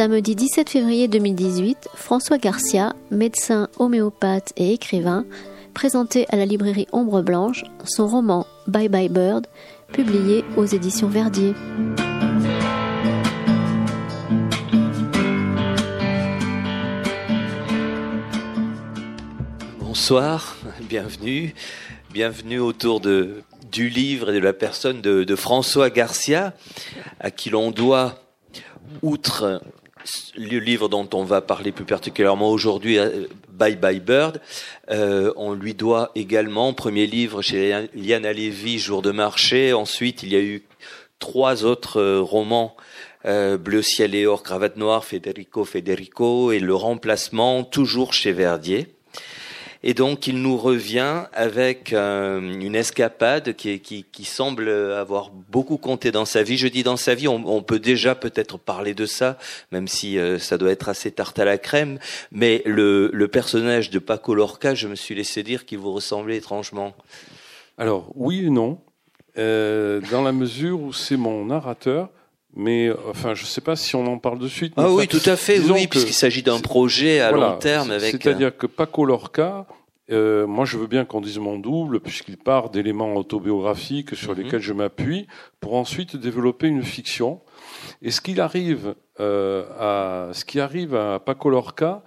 Samedi 17 février 2018, François Garcia, médecin homéopathe et écrivain, présentait à la librairie Ombre Blanche son roman Bye Bye Bird, publié aux éditions Verdier. Bonsoir, bienvenue. Bienvenue autour du livre et de la personne de François Garcia, à qui l'on doit, outre le livre dont on va parler plus particulièrement aujourd'hui, euh, Bye Bye Bird, euh, on lui doit également, premier livre chez Liana Levy, Jour de marché. Ensuite, il y a eu trois autres euh, romans, Bleu ciel et or, cravate noire, Federico Federico, et Le remplacement, toujours chez Verdier. Et donc, il nous revient avec euh, une escapade qui, qui, qui, semble avoir beaucoup compté dans sa vie. Je dis dans sa vie, on, peut déjà peut-être parler de ça, même si euh, ça doit être assez tarte à la crème. Mais le, le personnage de Paco Lorca, je me suis laissé dire qu'il vous ressemblait étrangement. Alors, oui et non. Euh, dans la mesure où c'est mon narrateur, mais enfin, je ne sais pas si on en parle de suite. Ah oui, tout à fait, oui, puisqu'il s'agit d'un projet à voilà, long terme avec. C'est-à-dire que Paco Lorca, euh, moi, je veux bien qu'on dise mon double, puisqu'il part d'éléments autobiographiques sur Mhm. lesquels je m'appuie, pour ensuite développer une fiction. Et ce qu'il arrive euh, à, ce qui arrive à Paco Lorca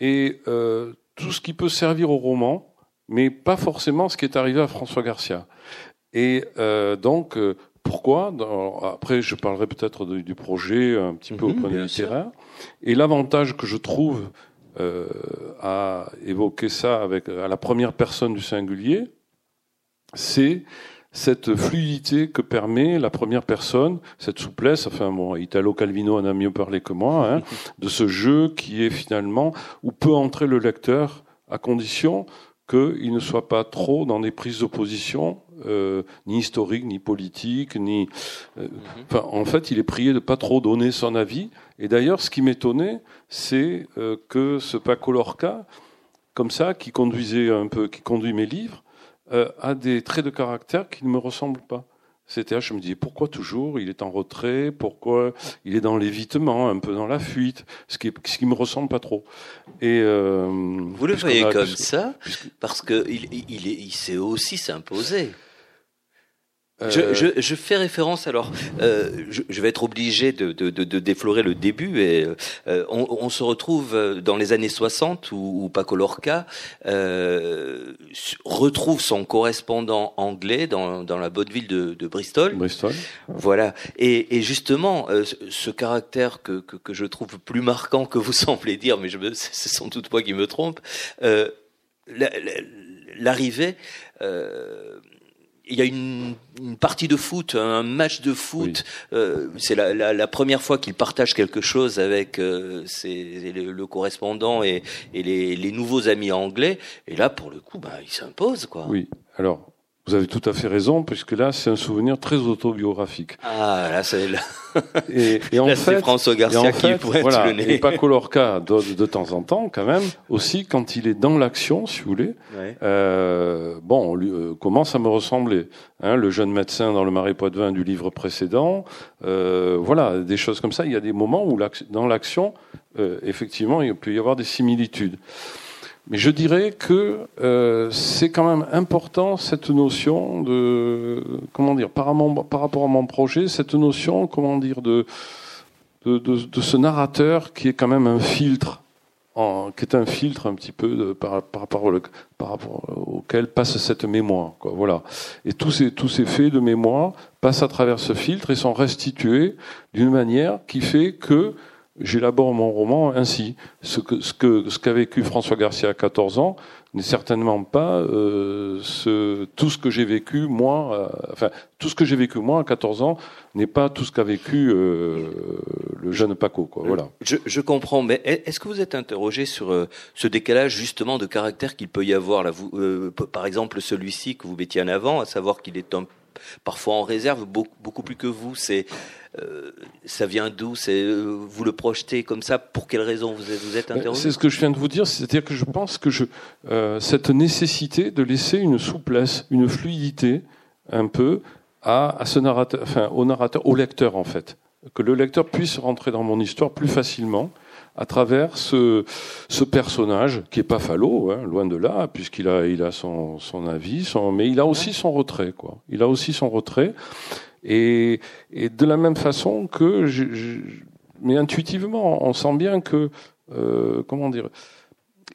est euh, tout ce qui peut servir au roman, mais pas forcément ce qui est arrivé à François Garcia. Et euh, donc, euh, pourquoi. Après, je parlerai peut-être du projet un petit peu au point de vue littéraire. Et l'avantage que je trouve euh, à évoquer ça avec à la première personne du singulier, c'est cette fluidité que permet la première personne, cette souplesse, enfin bon, Italo Calvino en a mieux parlé que moi, hein, de ce jeu qui est finalement où peut entrer le lecteur à condition qu'il ne soit pas trop dans des prises d'opposition, euh, ni historiques, ni politiques, ni. euh, Enfin, en fait, il est prié de pas trop donner son avis. Et d'ailleurs, ce qui m'étonnait, c'est euh, que ce Paco Lorca, comme ça, qui conduisait un peu, qui conduit mes livres, euh, a des traits de caractère qui ne me ressemblent pas. C'était, je me disais, pourquoi toujours? Il est en retrait, pourquoi il est dans l'évitement, un peu dans la fuite, ce qui, ce qui me ressemble pas trop. Et euh, Vous le voyez a- comme puisque- ça parce que il, il, il, est- il sait aussi s'imposer. euh, Je, je, je fais référence alors, euh, je, je vais être obligé de, de, de, de déflorer le début et euh, on, on se retrouve dans les années 60 où, où Paco Lorca euh, retrouve son correspondant anglais dans, dans la bonne ville de, de Bristol. Bristol. Voilà. Et, et justement, euh, ce, ce caractère que, que, que je trouve plus marquant que vous semblez dire, mais je me, c'est sans doute moi qui me trompe, euh, la- la- l'arrivée. Euh, il y a une, une partie de foot, un match de foot. Euh, c'est la, la, la première fois qu'il partage quelque chose avec euh, ses, le, le correspondant et, et les, les nouveaux amis anglais. Et là, pour le coup, bah, il s'impose, quoi. Oui. Alors, vous avez tout à fait raison, puisque là, c'est un souvenir très autobiographique. Ah, là, c'est là, Et, et en là, fait, François et Garcia en qui fait, pointe voilà, le nez. et Paco Lorca, de, de temps en temps, quand même, aussi quand il est dans l'action, si vous voulez, Ouais. euh, bon, on lui, euh, commence à me ressembler. Hein, le jeune médecin dans le Marais Poitevin du livre précédent, euh, voilà, des choses comme ça. Il y a des moments où dans l'action, euh, effectivement, il peut y avoir des similitudes. Mais je dirais que euh, c'est quand même important cette notion de comment dire par, rapport à mon projet, cette notion comment dire de de, de, ce narrateur qui est quand même un filtre, qui est un filtre un petit peu de, par, rapport par rapport auquel passe cette mémoire. Quoi, voilà. Et tous ces, tous ces faits de mémoire passent à travers ce filtre et sont restitués d'une manière qui fait que j'élabore mon roman ainsi. Ce que ce que ce qu'a vécu François Garcia à 14 ans n'est certainement pas euh, ce, tout ce que j'ai vécu moi. euh, enfin, tout ce que j'ai vécu moi à 14 ans n'est pas tout ce qu'a vécu euh, le jeune Paco. Quoi, voilà. Je, je comprends, mais est-ce que vous êtes interrogé sur euh, ce décalage justement de caractère qu'il peut y avoir là vous, euh, Par exemple, celui-ci que vous mettiez en avant, à savoir qu'il est un, parfois en réserve, beaucoup, beaucoup plus que vous. C'est euh, ça vient d'où C'est euh, vous le projetez comme ça Pour quelle raison vous êtes, vous êtes interrogé? C'est ce que je viens de vous dire, c'est-à-dire que je pense que je, euh, cette nécessité de laisser une souplesse, une fluidité, un peu, à, à ce narrateur, enfin, au narrateur, au lecteur en fait, que le lecteur puisse rentrer dans mon histoire plus facilement à travers ce, ce personnage qui est pas falot, hein, loin de là, puisqu'il a, il a son, son avis, son, mais il a aussi son retrait, quoi. Il a aussi son retrait, et, et de la même façon que, je, je, mais intuitivement, on sent bien que, euh, comment dire,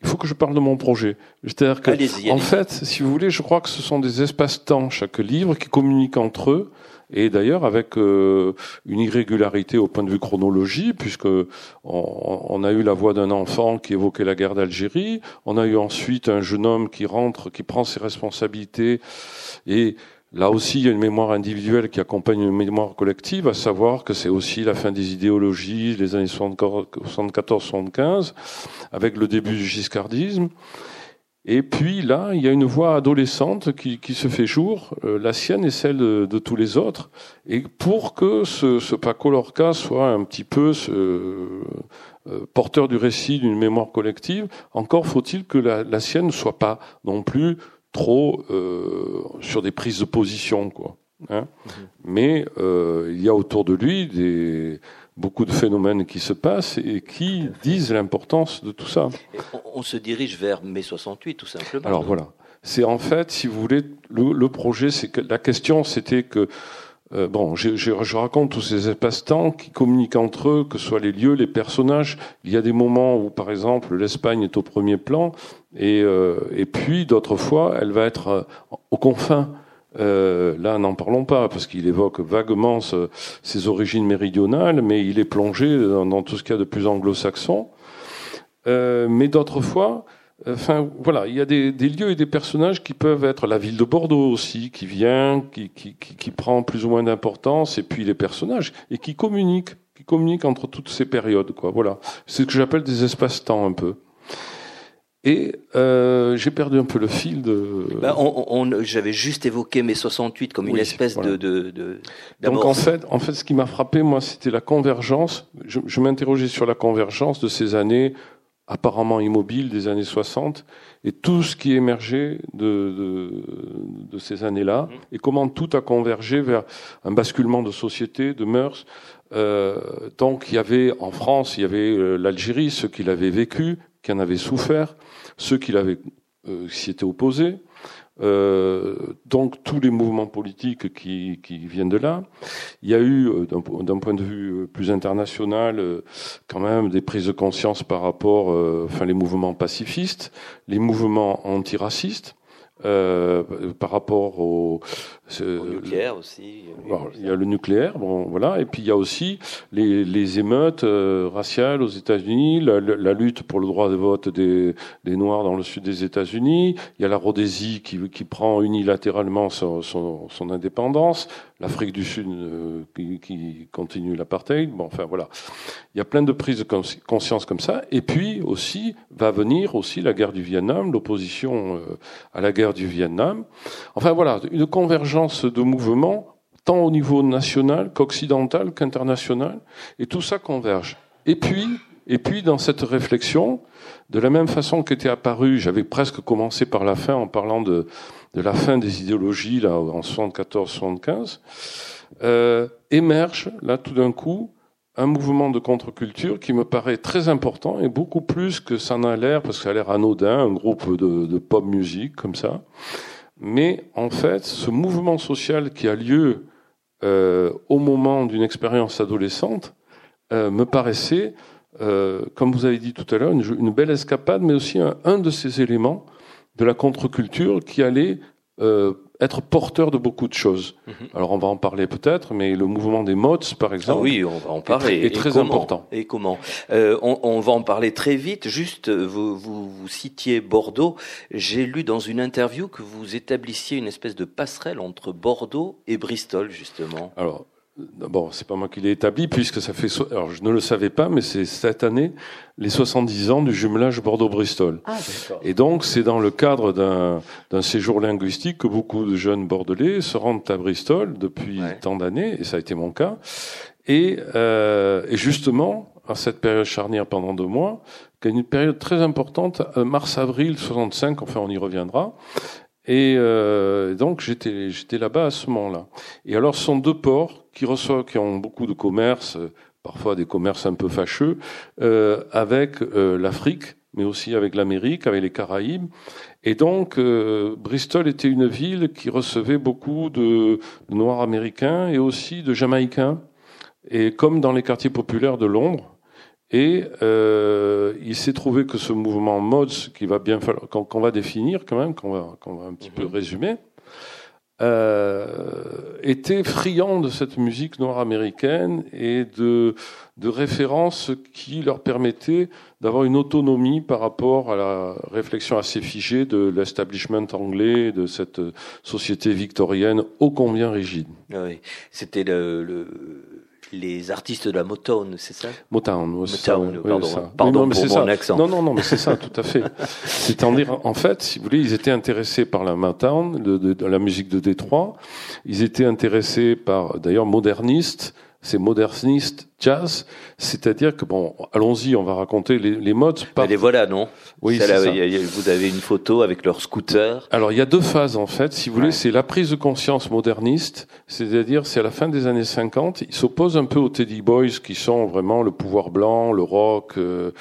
il faut que je parle de mon projet. C'est-à-dire que, Allez-y, en allez-y. fait, si vous voulez, je crois que ce sont des espaces-temps, chaque livre, qui communiquent entre eux, et d'ailleurs avec euh, une irrégularité au point de vue chronologie, puisque on, on a eu la voix d'un enfant qui évoquait la guerre d'Algérie, on a eu ensuite un jeune homme qui rentre, qui prend ses responsabilités, et Là aussi, il y a une mémoire individuelle qui accompagne une mémoire collective, à savoir que c'est aussi la fin des idéologies, les années 74-75, avec le début du giscardisme. Et puis là, il y a une voix adolescente qui, qui se fait jour, euh, la sienne et celle de, de, tous les autres. Et pour que ce, ce Paco Lorca soit un petit peu ce, euh, porteur du récit d'une mémoire collective, encore faut-il que la, la sienne ne soit pas non plus trop euh, sur des prises de position, quoi. Hein Mhm. Mais euh, il y a autour de lui des, beaucoup de phénomènes qui se passent et qui disent l'importance de tout ça. On, on se dirige vers mai 68, tout simplement. Alors voilà, c'est en fait, si vous voulez, le, le projet, c'est que la question, c'était que euh, bon, je, je, je, raconte tous ces espaces-temps qui communiquent entre eux, que ce soit les lieux, les personnages. Il y a des moments où, par exemple, l'Espagne est au premier plan, et, euh, et puis d'autres fois, elle va être euh, aux confins. Euh, là, n'en parlons pas, parce qu'il évoque vaguement ses origines méridionales, mais il est plongé dans, tout ce qu'il y a de plus anglo-saxon. Euh, mais d'autres fois, Enfin, voilà, il y a des, des, lieux et des personnages qui peuvent être la ville de Bordeaux aussi, qui vient, qui, qui, qui, qui prend plus ou moins d'importance, et puis les personnages, et qui communiquent, qui communiquent entre toutes ces périodes, quoi. Voilà, c'est ce que j'appelle des espaces-temps un peu. Et euh, j'ai perdu un peu le fil de. Ben, on, on, J'avais juste évoqué mai 68 comme une oui, espèce voilà. de, de, de. Donc en fait, en fait, ce qui m'a frappé, moi, c'était la convergence. Je, je m'interrogeais sur la convergence de ces années apparemment immobile des années 60 et tout ce qui émergeait de, de, de ces années-là Mmh. et comment tout a convergé vers un basculement de société, de mœurs. Euh, donc il y avait en France, il y avait euh, l'Algérie, ceux qui l'avaient vécu, qui en avaient souffert, ceux qui l'avaient euh, s'y étaient opposés. Euh, donc tous les mouvements politiques qui, qui, viennent de là. Il y a eu, euh, d'un point de vue plus international, euh, quand même des prises de conscience par rapport, euh, enfin les mouvements pacifistes, les mouvements antiracistes. Euh, par rapport au, au nucléaire aussi. Il y a le nucléaire, bon voilà, et puis il y a aussi les, les émeutes euh, raciales aux États-Unis, la, la, lutte pour le droit de vote des, des Noirs dans le sud des États-Unis. Il y a la Rhodésie qui, qui prend unilatéralement son, son, son indépendance, l'Afrique du Sud euh, qui, qui, continue l'apartheid. Bon, enfin voilà, il y a plein de prises de conscience comme ça. Et puis aussi va venir aussi la guerre du Vietnam, l'opposition euh, à la guerre du Vietnam. Enfin voilà, une convergence de mouvements, tant au niveau national qu'occidental qu'international, et tout ça converge. Et puis, et puis dans cette réflexion, de la même façon qu'était apparu, j'avais presque commencé par la fin en parlant de, de la fin des idéologies là en 74-75, euh, émerge là tout d'un coup un mouvement de contre-culture qui me paraît très important et beaucoup plus que ça n'a l'air, parce que ça a l'air anodin, un groupe de, pop musique comme ça. Mais en fait, ce mouvement social qui a lieu euh, au moment d'une expérience adolescente euh, me paraissait, euh, comme vous avez dit tout à l'heure, une, une, belle escapade, mais aussi un, un, de ces éléments de la contre-culture qui allait euh, être porteur de beaucoup de choses. Mhm. Alors on va en parler peut-être, mais le mouvement des mods, par exemple, ah oui, on va en parler. est, est très comment important. Et comment euh, on, on, va en parler très vite. Juste, vous, vous, vous citiez Bordeaux. J'ai lu dans une interview que vous établissiez une espèce de passerelle entre Bordeaux et Bristol, justement. Alors. Bon, c'est pas moi qui l'ai établi puisque ça fait. So Alors, je ne le savais pas, mais c'est cette année les 70 ans du jumelage Bordeaux-Bristol. Ah, et donc, c'est dans le cadre d'un séjour linguistique que beaucoup de jeunes Bordelais se rendent à Bristol depuis Ouais. tant d'années, et ça a été mon cas. Et, euh, et justement, à cette période charnière pendant deux mois, qui est une période très importante, euh, mars-avril 65, enfin on y reviendra, Et euh, donc j'étais là-bas à ce moment-là. Et alors ce sont deux ports qui reçoivent, qui ont beaucoup de commerce, parfois des commerces un peu fâcheux, euh, avec euh, l'Afrique, mais aussi avec l'Amérique, avec les Caraïbes. Et donc Bristol était une ville qui recevait beaucoup de, de Noirs américains et aussi de Jamaïcains. Et comme dans les quartiers populaires de Londres, et euh, il s'est trouvé que ce mouvement mods, qui va bien falloir, qu'on va définir quand même, qu'on va, qu'on va un petit peu Mhm. résumer, euh, était friand de cette musique noire américaine et de, de références qui leur permettaient d'avoir une autonomie par rapport à la réflexion assez figée de l'establishment anglais, de cette société victorienne ô combien rigide. Ah Oui, c'était le, le- les artistes de la Motown, c'est ça? Motown, ça, Motown, pardon, ouais, ça. pardon Oui, non, mais pour mon ça. accent. Non, non, non, mais c'est ça, tout à fait. C'est-à-dire, en fait, si vous voulez, ils étaient intéressés par la Motown, de, de- de la musique de Détroit. Ils étaient intéressés par, d'ailleurs, modernistes. C'est moderniste jazz, c'est-à-dire que bon, allons-y, on va raconter les, les modes. par- Mais les voilà, non? Oui, c'est ça. il y a- il y a- Vous avez une photo avec leur scooter. Alors il y a deux phases en fait, si vous voulez, c'est la prise de conscience moderniste, c'est-à-dire c'est à la fin des années 50, ils s'opposent un peu aux Teddy Boys qui sont vraiment le pouvoir blanc, le rock euh,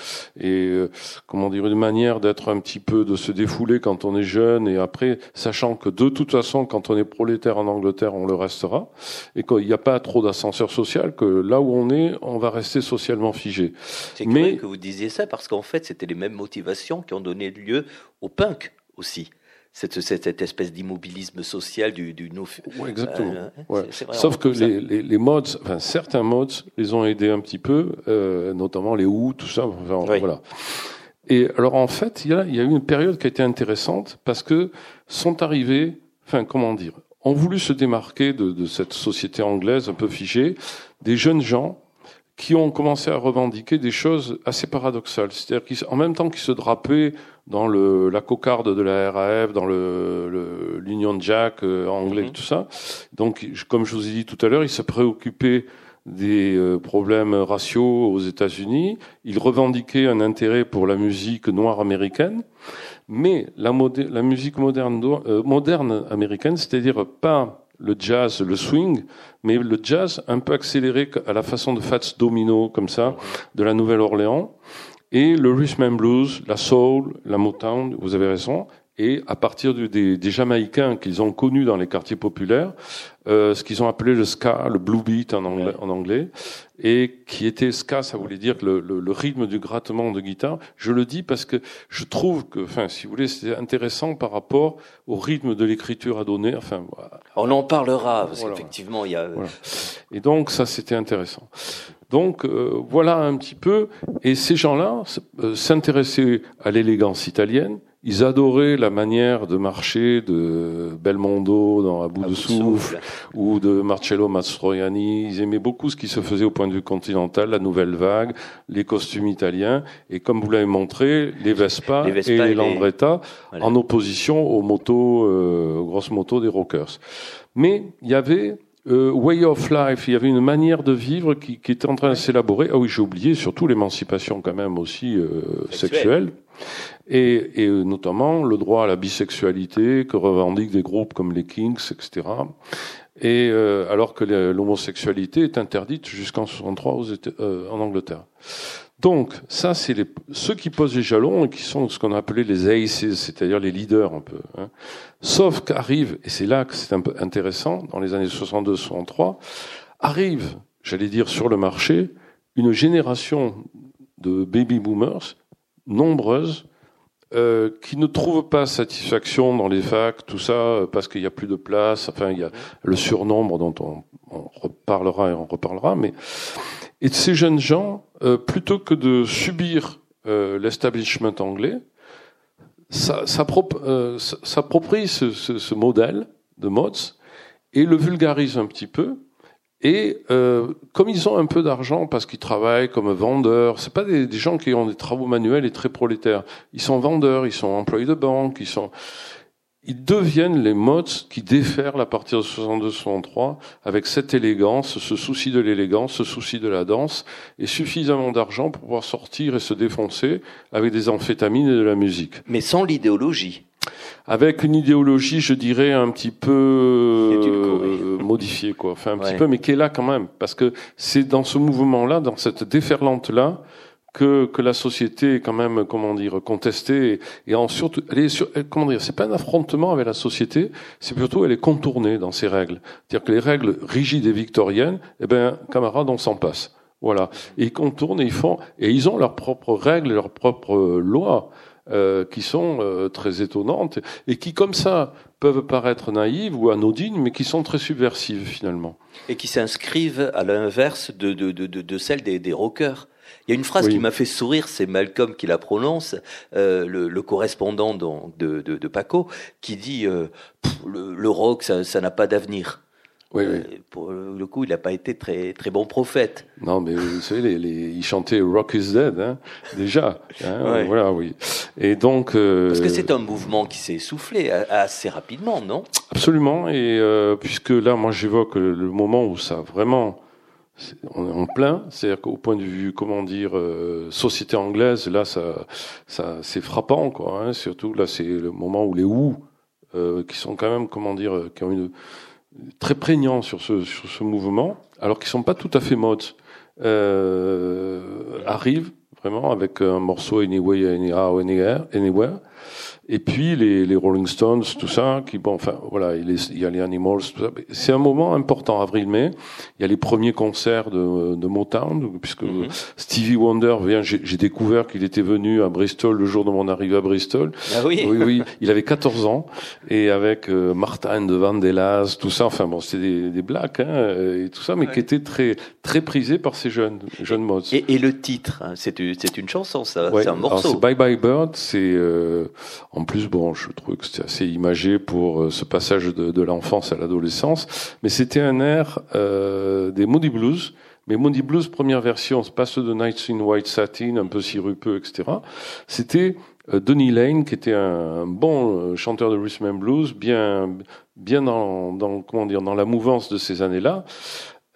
et euh, comment dire une manière d'être un petit peu de se défouler quand on est jeune et après sachant que de toute façon quand on est prolétaire en Angleterre on le restera et qu'il n'y a pas trop d'ascenseur social que là où on est on va rester socialement figé. C'est Mais- que vous disiez ça parce qu'en fait, c'était les mêmes motivations qui ont donné lieu au punk aussi. Cette, cette, espèce d'immobilisme social du, du no- Ouais, exactement. Euh, Ouais. vraiment Sauf que les, les, les mods, enfin certains mods, les ont aidés un petit peu, euh, notamment les Who, tout ça. enfin, Oui. Voilà. Et alors en fait, il y, a, il y a eu une période qui a été intéressante parce que sont arrivés, enfin comment dire, ont voulu se démarquer de, de cette société anglaise un peu figée, des jeunes gens qui ont commencé à revendiquer des choses assez paradoxales. C'est-à-dire qu'en même temps qu'ils se drapaient dans le, la cocarde de la RAF, dans le, le- l'Union Jack euh, anglais, Mhm. tout ça. Donc, comme je vous ai dit tout à l'heure, ils se préoccupaient des euh, problèmes raciaux aux États-Unis. Ils revendiquaient un intérêt pour la musique noire américaine. Mais la, modé- la musique moderne, euh, moderne américaine, c'est-à-dire pas le jazz, le swing, mais le jazz un peu accéléré à la façon de Fats Domino, comme ça, de la Nouvelle-Orléans, et le rhythm and blues, la soul, la Motown, vous avez raison, et à partir du- des, des Jamaïcains qu'ils ont connus dans les quartiers populaires, euh, ce qu'ils ont appelé le ska, le blue beat en anglais, en anglais, et qui était ska, ça voulait dire le, le- le rythme du grattement de guitare. Je le dis parce que je trouve que, enfin, si vous voulez, c'est intéressant par rapport au rythme de l'écriture à donner. Enfin, voilà. On en parlera parce Voilà. qu'effectivement, il y a. Voilà. Et donc ça, c'était intéressant. Donc euh, voilà un petit peu. Et ces gens-là euh, s'intéressaient à l'élégance italienne. Ils adoraient la manière de marcher de Belmondo dans À bout à de bout de souffle ou de Marcello Mastroianni. Ils aimaient beaucoup ce qui se faisait au point de vue continental, la nouvelle vague, les costumes italiens et comme vous l'avez montré, les Vespa, Les Vespa et et les Voilà. en opposition aux motos, euh, aux grosses motos des rockers. Mais il y avait euh, way of life, il y avait une manière de vivre qui, qui était en train de s'élaborer. Ah oui, j'ai oublié surtout l'émancipation quand même aussi euh, Sexuelle. Et, et euh, notamment le droit à la bisexualité que revendiquent des groupes comme les Kings, etc. Et euh, alors que l'homosexualité est interdite jusqu'en 63 aux euh, en Angleterre. Donc ça, c'est les, ceux qui posent les jalons et qui sont ce qu'on a appelé les aces, c'est-à-dire les leaders un peu. Hein. Sauf qu'arrive, et c'est là que c'est un peu intéressant, dans les années 62-63, arrive, j'allais dire sur le marché, une génération de baby boomers nombreuses euh, qui ne trouvent pas satisfaction dans les facs, tout ça, euh, parce qu'il n'y a plus de place. Enfin, il y a le surnombre dont on, on reparlera et on reparlera. Mais et ces jeunes gens, euh, plutôt que de subir euh, l'establishment anglais, ça- s'appropri- euh, ce, ce, ce modèle de mods et le vulgarisent un petit peu. Et euh, comme ils ont un peu d'argent parce qu'ils travaillent comme vendeurs, c'est pas des gens qui ont des travaux manuels et très prolétaires. Ils sont vendeurs, ils sont employés de banque, ils sont, ils deviennent les mods qui déferlent à partir de 62-63 avec cette élégance, ce souci de l'élégance, ce souci de la danse et suffisamment d'argent pour pouvoir sortir et se défoncer avec des amphétamines et de la musique. Mais sans l'idéologie. avec une idéologie, je dirais, un petit peu euh, modifiée, quoi. Enfin, un petit peu, mais qui est là quand même, parce que c'est dans ce mouvement-là, dans cette déferlante-là, que, que la société est quand même, comment dire, contestée et, en surtout, elle est sur, comment dire, c'est pas un affrontement avec la société, c'est plutôt elle est contournée dans ses règles. C'est-à-dire que les règles rigides et victoriennes, eh ben, camarades, on s'en passe. Voilà. Et ils contournent et ils font, et ils ont leurs propres règles, leurs propres lois. Euh, qui sont euh, très étonnantes et qui, comme ça, peuvent paraître naïves ou anodines, mais qui sont très subversives finalement. Et qui s'inscrivent à l'inverse de, de, de, de, des, des rockers. Il y a une phrase qui m'a fait sourire, c'est Malcolm qui la prononce, euh, le, le, correspondant de, de, de, Paco, qui dit euh, le, le, rock, ça n'a pas d'avenir. Oui, oui. Euh, pour le coup, il n'a pas été très très bon prophète. Non, mais vous savez, les, les, il chantait Rock is Dead, hein, déjà. Hein, Voilà, oui. Et donc. Euh, Parce que c'est un mouvement qui s'est essoufflé assez rapidement, non? Absolument. Et euh, puisque là, moi, j'évoque le moment où ça vraiment on est en plein, c'est-à-dire qu'au point de vue, comment dire, euh, société anglaise, là, ça, ça, c'est frappant, quoi. Hein, surtout là, c'est le moment où les Who, euh, qui sont quand même, comment dire, qui ont une très prégnant sur ce, sur ce mouvement, alors qu'ils sont pas tout à fait modes, euh, arrivent vraiment avec un morceau Anyway, Anyhow, Anywhere, et puis les, les, Rolling Stones, tout ça, qui bon, enfin voilà, il, y a les Animals, tout ça. C'est un moment important, avril-mai. Il y a les premiers concerts de, de Motown, puisque mhm. Stevie Wonder vient. J'ai découvert qu'il était venu à Bristol le jour de mon arrivée à Bristol. Ah oui. Oui, oui. Il avait 14 ans et avec euh, Martin de Vandellas, tout ça. Enfin bon, c'était des, des blacks hein, et tout ça, mais qui était très très prisé par ces jeunes jeunes mods. Et, et le titre, hein, c'est c'est une chanson, ça, c'est un morceau. Bye Bye Bird, c'est euh, en plus, bon, je trouve que c'était assez imagé pour euh, ce passage de, l'enfance à l'adolescence, mais c'était un air euh, des Moody Blues. Mais Moody Blues, première version, c'est pas ceux de Nights in White Satin, un peu sirupeux, etc. C'était euh, Donny Lane, qui était un, bon euh, chanteur de rhythm and blues, bien, bien dans, dans, comment dire, dans la mouvance de ces années-là,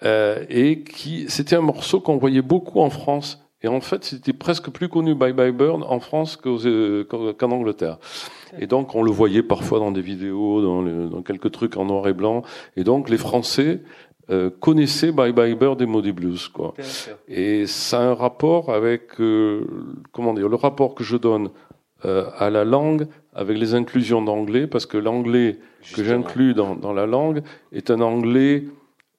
euh, et qui, c'était un morceau qu'on voyait beaucoup en France et en fait, c'était presque plus connu Bye Bye Bird en France euh, qu'en Angleterre. Et donc, on le voyait parfois dans des vidéos, dans, dans quelques trucs en noir et blanc. Et donc, les Français euh, connaissaient Bye Bye Bird et Moody Blues, quoi. Et ça a un rapport avec, euh, comment dire, le rapport que je donne euh, à la langue avec les inclusions d'anglais, parce que l'anglais que j'inclus dans, dans la langue est un anglais,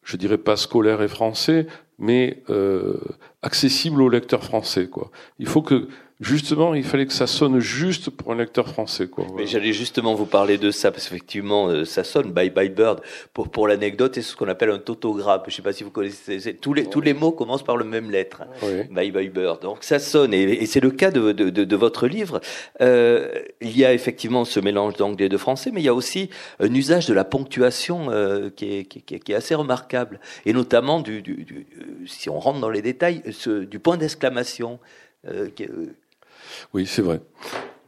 je dirais pas scolaire et français, mais euh, accessible au lecteur français. Quoi. Il faut que justement, il fallait que ça sonne juste pour un lecteur français. Quoi. Mais j'allais justement vous parler de ça, parce qu'effectivement, euh, ça sonne Bye Bye Bird. Pour, pour l'anecdote, c'est ce qu'on appelle un tautogramme. Je ne sais pas si vous connaissez. Tous les, tous les mots commencent par le même lettre. Bye Bye Bird. Donc ça sonne, et, c'est le cas de, de, de, de votre livre. Euh, il y a effectivement ce mélange d'anglais et de français, mais il y a aussi un usage de la ponctuation euh, qui, est, qui, qui, est, assez remarquable, et notamment du, du, du si on rentre dans les détails, ce, du point d'exclamation. Euh, euh oui, c'est vrai.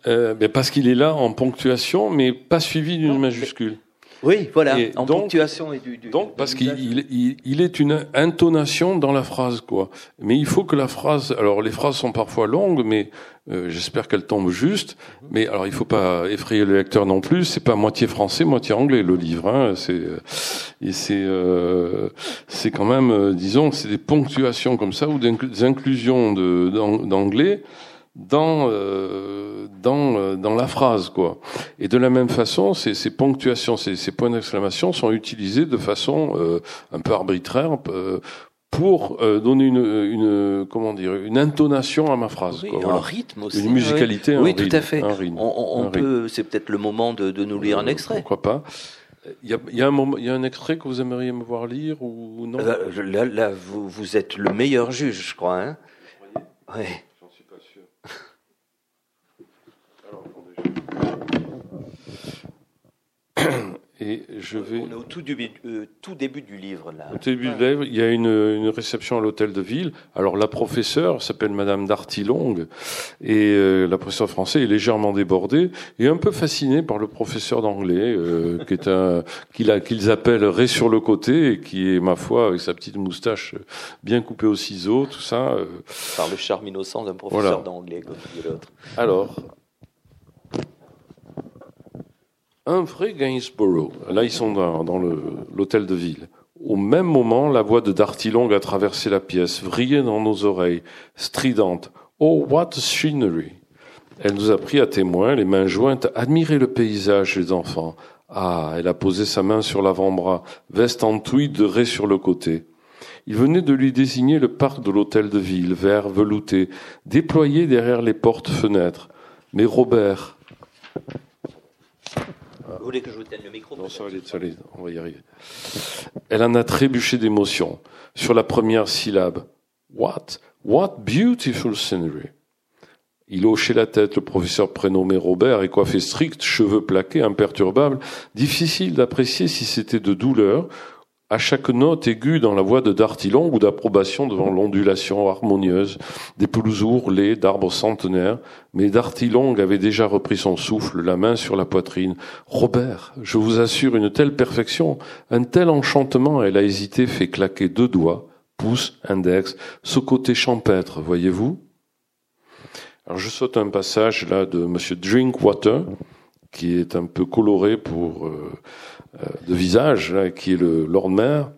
Euh, parce qu'il est là en ponctuation, mais pas suivi d'une majuscule. Oui, voilà, en ponctuation et du. donc, parce qu'il il, est une intonation dans la phrase, quoi. Mais il faut que la phrase. Alors, les phrases sont parfois longues, mais euh, j'espère qu'elles tombent juste. Mais alors, il faut pas effrayer le lecteur non plus. C'est pas moitié français, moitié anglais le livre. Hein. C'est et c'est euh, c'est quand même, euh, disons, c'est des ponctuations comme ça ou des inclusions d'anglais dans euh, dans euh, dans la phrase quoi. Et de la même façon, ces, ces ponctuations, ces, ces points d'exclamation sont utilisés de façon euh, un peu arbitraire euh, pour donner une, une comment dire une intonation à ma phrase. Oui, quoi, un rythme aussi. Une musicalité. Oui, un tout à fait. on, on peut, c'est peut-être le moment de, de nous lire un extrait. Pourquoi pas. Il y, a, il, y a un moment, il y a un extrait que vous aimeriez me voir lire ou non? Là, là, vous, vous êtes le meilleur juge, je crois. Hein? Oui. Et je vais. On est au tout début, euh, tout début du livre là. Au début du livre, il y a une, une réception à l'hôtel de ville. Alors la professeure s'appelle Madame Dartilong et euh, la professeure française est légèrement débordée et un peu fascinée par le professeur d'anglais euh, qui est un qu'ils appellent Ré sur le côté et qui est ma foi avec sa petite moustache bien coupée au ciseau, tout ça. Par le charme innocent d'un professeur d'anglais comme l'autre. Alors Un vrai Gainsborough. Là, ils sont dans, l'hôtel de ville. Au même moment, la voix de Dartilong a traversé la pièce, vrillait dans nos oreilles, stridente. Oh, what a scenery! Elle nous a pris à témoin, les mains jointes, admirer le paysage, les enfants. Ah, elle a posé sa main sur l'avant-bras, veste en tweed de sur le côté. Il venait de lui désigner le parc de l'hôtel de ville, vert velouté, déployé derrière les portes-fenêtres. Mais Robert. Vous voulez que je vous tienne le micro Non, ça va aller, ça va aller, on va y arriver. Elle en a trébuché d'émotion sur la première syllabe. What? What beautiful scenery! Il hochait la tête, le professeur prénommé Robert est coiffé strict, cheveux plaqués, imperturbables. Difficile d'apprécier si c'était de douleur, à chaque note aiguë dans la voix de Dartilon ou d'approbation devant l'ondulation harmonieuse des pelouses ourlées d'arbres centenaires. Mais Dartilong avait déjà repris son souffle, la main sur la poitrine. Robert, je vous assure une telle perfection, un tel enchantement, elle a hésité, fait claquer deux doigts, pouce, index, ce côté champêtre, voyez-vous? Alors je saute un passage là de Monsieur Drinkwater, qui est un peu coloré pour euh, euh, de visage, là, qui est le Lord Mayor.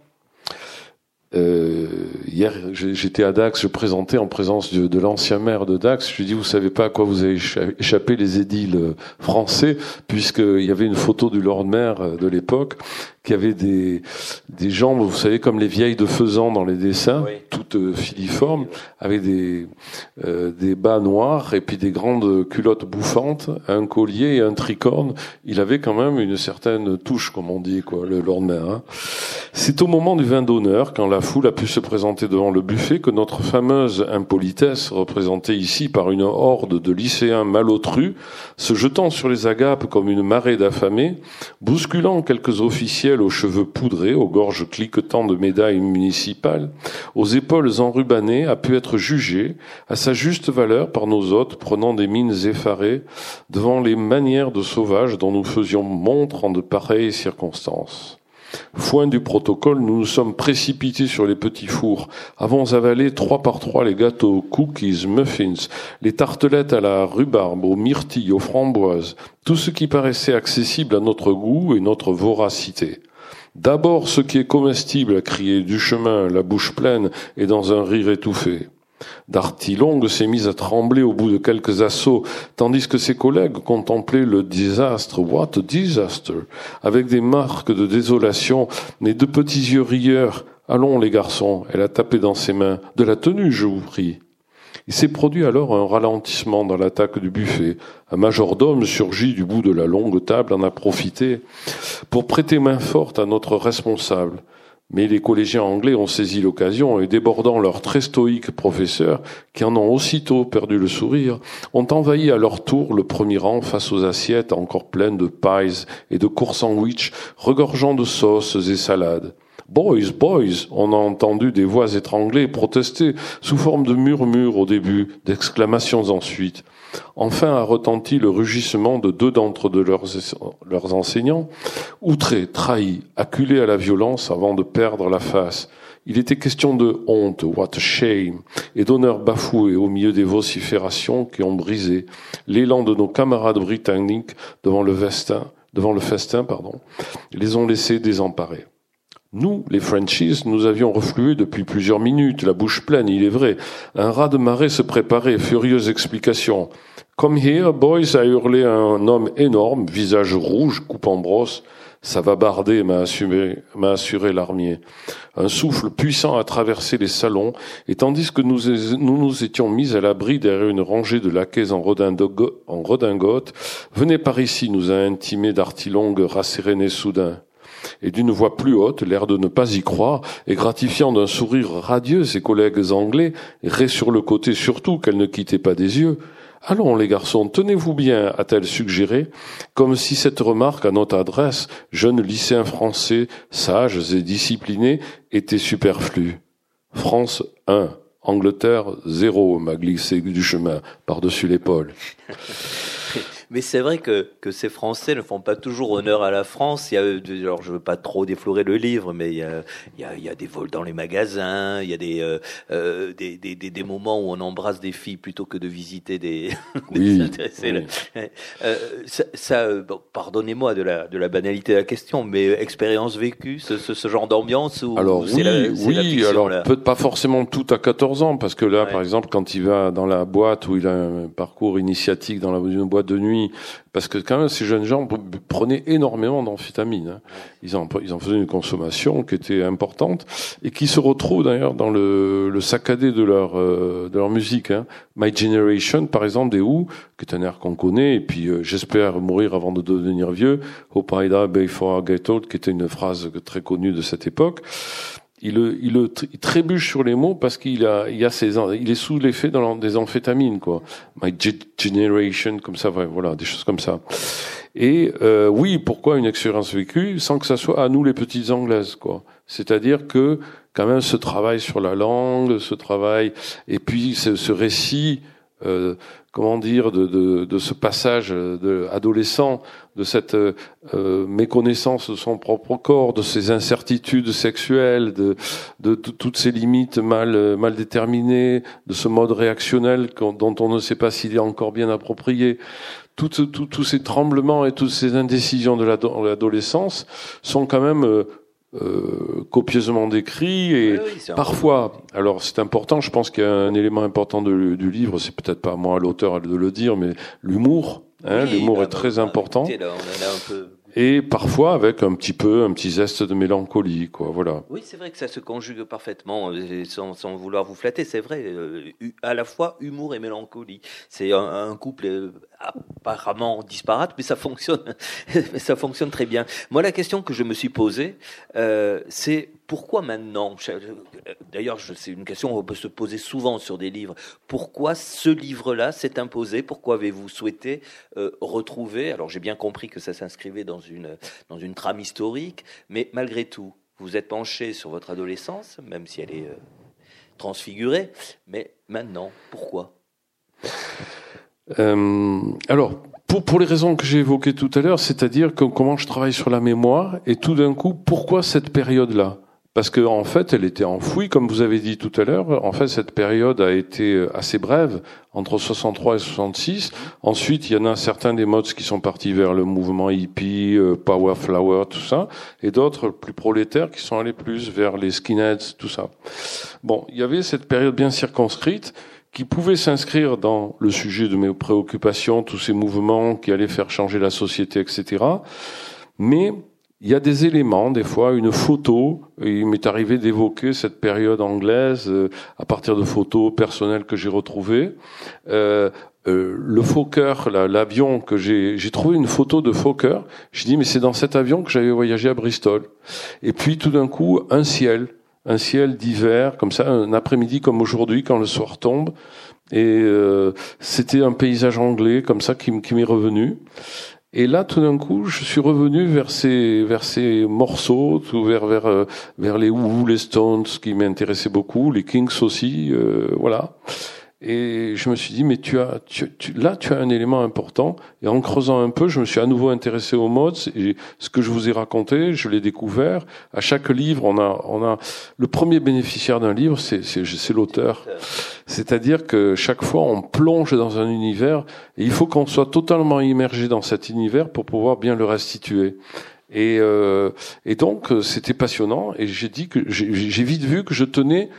Euh, hier, j'étais à Dax, je présentais en présence de, l'ancien maire de Dax. Je lui dis, vous savez pas à quoi vous avez échappé les édiles français, puisqu'il y avait une photo du Lord Maire de l'époque qui avait des, des jambes, vous savez, comme les vieilles de Faisan dans les dessins, toutes euh, filiformes, avec des, euh, des bas noirs et puis des grandes culottes bouffantes, un collier et un tricorne. Il avait quand même une certaine touche, comme on dit, quoi, le lendemain. Hein. C'est au moment du vin d'honneur, quand la foule a pu se présenter devant le buffet, que notre fameuse impolitesse, représentée ici par une horde de lycéens malotrus, se jetant sur les agapes comme une marée d'affamés, bousculant quelques officiels aux cheveux poudrés, aux gorges cliquetant de médailles municipales, aux épaules enrubannées, a pu être jugé à sa juste valeur par nos hôtes, prenant des mines effarées devant les manières de sauvages dont nous faisions montre en de pareilles circonstances. Foin du protocole, nous nous sommes précipités sur les petits fours, avons avalé trois par trois les gâteaux, cookies, muffins, les tartelettes à la rhubarbe, aux myrtilles, aux framboises, tout ce qui paraissait accessible à notre goût et notre voracité. D'abord ce qui est comestible, a crié du chemin, la bouche pleine et dans un rire étouffé. Dartilong s'est mis à trembler au bout de quelques assauts, tandis que ses collègues contemplaient le désastre, what a disaster, avec des marques de désolation, mais de petits yeux rieurs. Allons, les garçons, elle a tapé dans ses mains. De la tenue, je vous prie. Il s'est produit alors un ralentissement dans l'attaque du buffet. Un majordome surgit du bout de la longue table en a profité pour prêter main forte à notre responsable. Mais les collégiens anglais ont saisi l'occasion et débordant leur très stoïque professeur, qui en ont aussitôt perdu le sourire, ont envahi à leur tour le premier rang face aux assiettes encore pleines de pies et de courts sandwichs regorgeant de sauces et salades. Boys, boys, on a entendu des voix étranglées protester sous forme de murmures au début, d'exclamations ensuite. Enfin a retenti le rugissement de deux d'entre de leurs, leurs enseignants, outrés, trahis, acculés à la violence avant de perdre la face. Il était question de honte, what shame, et d'honneur bafoué au milieu des vociférations qui ont brisé l'élan de nos camarades britanniques devant le festin, devant le festin, pardon, les ont laissés désemparés. Nous, les Frenchies, nous avions reflué depuis plusieurs minutes, la bouche pleine, il est vrai. Un raz de marée se préparait, furieuse explication. Come here, boys, a hurlé un homme énorme, visage rouge, coupe en brosse. Ça va barder, m'a assuré, m'a l'armier. Un souffle puissant a traversé les salons, et tandis que nous nous, étions mis à l'abri derrière une rangée de laquais en, en redingote, venez par ici, nous a intimé d'Artilong rasséréné soudain et d'une voix plus haute, l'air de ne pas y croire, et gratifiant d'un sourire radieux ses collègues anglais, ré sur le côté surtout qu'elle ne quittait pas des yeux. Allons, les garçons, tenez-vous bien, a-t-elle suggéré, comme si cette remarque à notre adresse, jeunes lycéens français, sages et disciplinés, était superflue. France 1, Angleterre 0, m'a glissé du chemin par-dessus l'épaule. Mais c'est vrai que, que ces Français ne font pas toujours honneur à la France. Il y a, alors je veux pas trop déflorer le livre, mais il y a, il y a, il y a des vols dans les magasins, il y a des, euh, euh des, des, des, des, moments où on embrasse des filles plutôt que de visiter des, oui, oui. Euh, ça, ça bon, pardonnez-moi de la, de la banalité de la question, mais expérience vécue, ce, ce, ce genre d'ambiance où Alors oui, la, oui, fiction, alors peut-être pas forcément tout à 14 ans, parce que là, Ouais. par exemple, quand il va dans la boîte où il a un parcours initiatique dans la, une boîte de nuit, parce que quand même ces jeunes gens prenaient énormément d'amphétamines. hein. Ils en, faisaient une consommation qui était importante et qui se retrouve d'ailleurs dans le, saccadé de leur euh, musique. Hein. My Generation, par exemple, des Who, qui est un air qu'on connaît, et puis euh, j'espère mourir avant de devenir vieux. Hope I die before I get old, qui était une phrase très connue de cette époque il, le- il, le il trébuche sur les mots parce qu'il a, il a ses, il est sous l'effet des amphétamines, quoi. My Ge- Generation, comme ça, voilà, des choses comme ça. Et euh, oui, pourquoi une expérience vécue sans que ça soit à nous les petites anglaises, quoi? C'est-à-dire que quand même ce travail sur la langue, ce travail, et puis ce, ce récit, euh, comment dire, de, de, de ce passage de adolescent, de cette euh, euh, méconnaissance de son propre corps, de ses incertitudes sexuelles, de, de, toutes ces limites mal, euh, mal déterminées, de ce mode réactionnel dont on ne sait pas s'il est encore bien approprié. Tous ces tremblements et toutes ces indécisions de l'ado- l'adolescence sont quand même euh, copieusement décrits et Oui, oui, Parfois, alors c'est important, je pense qu'il y a un élément important de- du livre, c'est peut-être pas moi l'auteur de le dire, mais l'humour. Hein, Oui, l'humour bah, est très bah, important. écoutez, là, on en a un peu. Et parfois avec un petit peu, un petit zeste de mélancolie, quoi. Voilà. Oui, c'est vrai que ça se conjugue parfaitement, euh, sans, vouloir vous flatter, c'est vrai, euh, à la fois humour et mélancolie. C'est un, un couple euh, apparemment disparate, mais ça fonctionne, ça fonctionne très bien. Moi, la question que je me suis posée, euh, c'est pourquoi maintenant euh, D'ailleurs, c'est une question qu'on peut se poser souvent sur des livres. Pourquoi ce livre-là s'est imposé? Pourquoi avez-vous souhaité euh, retrouver? Alors, j'ai bien compris que ça s'inscrivait dans une trame historique, mais malgré tout, vous êtes penché sur votre adolescence, même si elle est euh, transfigurée. Mais maintenant, pourquoi? Alors, pour, les raisons que j'ai évoquées tout à l'heure, c'est-à-dire comment je travaille sur la mémoire, et tout d'un coup, pourquoi cette période-là? Parce que en fait, elle était enfouie, comme vous avez dit tout à l'heure. En fait, cette période a été euh, assez brève, entre 63 et 66. Ensuite, il y en a certains des modes qui sont partis vers le mouvement hippie, euh, power flower, tout ça, et d'autres plus prolétaires qui sont allés plus vers les skinheads, tout ça. Bon, il y avait cette période bien circonscrite qui pouvait s'inscrire dans le sujet de mes préoccupations, tous ces mouvements qui allaient faire changer la société, etc. Mais il y a des éléments, des fois, une photo, il m'est arrivé d'évoquer cette période anglaise euh, à partir de photos personnelles que j'ai retrouvées. Euh, euh, le Fokker, la- l'avion que j'ai, j'ai trouvé une photo de Fokker. Je dis mais c'est dans cet avion que j'avais voyagé à Bristol. Et puis tout d'un coup un ciel, un ciel d'hiver comme ça, un après-midi comme aujourd'hui quand le soir tombe. Et euh, c'était un paysage anglais comme ça qui m'est revenu. Et là, tout d'un coup, je suis revenu vers ces vers ces morceaux, tout vers vers euh, vers les Who, les Stones, qui m'intéressaient beaucoup, les Kings aussi, euh, voilà. Et je me suis dit, mais tu as, tu, tu- là, tu as un élément important. Et en creusant un peu, je me suis à nouveau intéressé aux modes. Ce que je vous ai raconté, je l'ai découvert. À chaque livre, on a, on a le premier bénéficiaire d'un livre, c'est, c'est, c'est l'auteur. C'est-à-dire que chaque fois, on plonge dans un univers et il faut qu'on soit totalement immergé dans cet univers pour pouvoir bien le restituer. Et, euh, et donc, c'était passionnant. Et j'ai dit que j'ai, j'ai vite vu que je tenais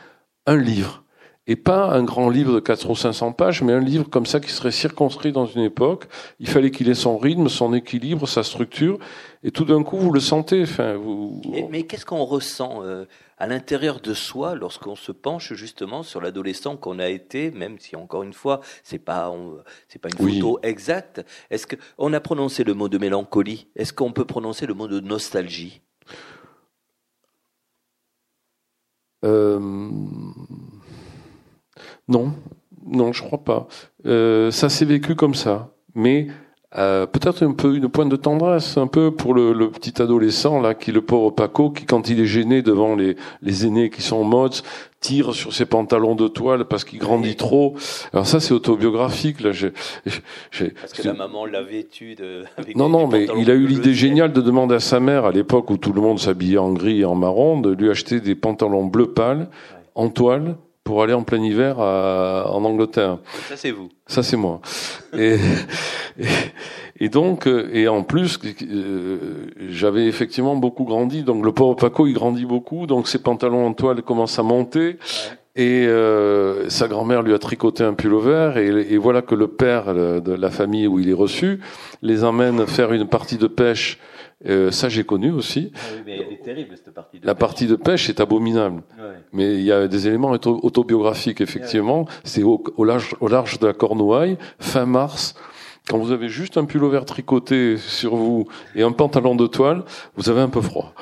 un livre et pas un grand livre de 400 ou 500 pages, mais un livre comme ça qui serait circonscrit dans une époque. Il fallait qu'il ait son rythme, son équilibre, sa structure, et tout d'un coup, vous le sentez. Enfin, vous... Mais qu'est-ce qu'on ressent euh, à l'intérieur de soi lorsqu'on se penche justement sur l'adolescent qu'on a été, même si encore une fois, c'est pas, c'est pas une Oui. photo exacte. Est-ce que on a prononcé le mot de mélancolie? Est-ce qu'on peut prononcer le mot de nostalgie? Euh, Non, non, je crois pas. Euh, ça s'est vécu comme ça, mais euh, peut-être un peu une pointe de tendresse, un peu pour le, le, petit adolescent là, qui le pauvre Paco, qui quand il est gêné devant les, les aînés qui sont en mode, tire sur ses pantalons de toile parce qu'il grandit trop. Alors ça, c'est autobiographique là. J'ai, parce que la maman l'a vêtu de. Avec non, non, mais il a eu l'idée géniale de demander à sa mère, à l'époque où tout le monde s'habillait en gris et en marron, de lui acheter des pantalons bleu pâle en toile pour aller en plein hiver à, en Angleterre. Ça c'est vous. Ça c'est moi. et, et, donc et en plus euh, j'avais effectivement beaucoup grandi. Donc le pauvre Paco il grandit beaucoup. Donc ses pantalons en toile commencent à monter. Et euh, sa grand-mère lui a tricoté un pull vert et, et, voilà que le père de la famille où il est reçu les emmène faire une partie de pêche euh, ça, j'ai connu aussi. Ah oui, mais elle est terrible, cette partie de La partie de pêche est abominable. Ouais. Mais il y a des éléments autobiographiques, effectivement. C'est au, au, large, au large de la Cornouaille, fin mars quand vous avez juste un pull vert tricoté sur vous et un pantalon de toile, vous avez un peu froid.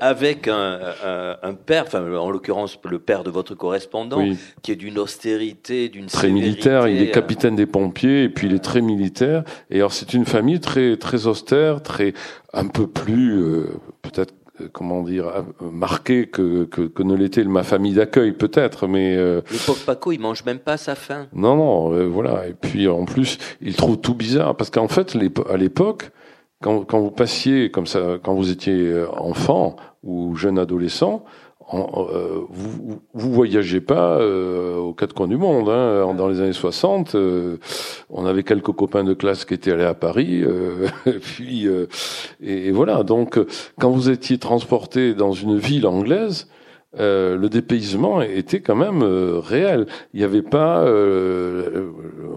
Avec un, un, un père, enfin en l'occurrence le père de votre correspondant, qui est d'une austérité, d'une très militaire. Il est euh, capitaine des pompiers et puis il est très militaire. Et alors c'est une famille très très austère, très un peu plus euh, peut-être comment dire, euh, marqué que, que, que ne l'était ma famille d'accueil peut-être, mais euh, le pauvre Paco, il mange même pas sa faim. Non, non, euh, voilà. Et puis en plus, il trouve tout bizarre parce qu'en fait, à l'époque, quand, quand vous passiez comme ça, quand vous étiez enfant ou jeune adolescent, euh, vous, vous voyagez pas euh, aux quatre coins du monde. Hein. Dans les années 60, euh, on avait quelques copains de classe qui étaient allés à Paris. et puis, et, voilà. Donc, quand vous étiez transporté dans une ville anglaise, euh, le dépaysement était quand même réel. Il n'y avait pas. Euh,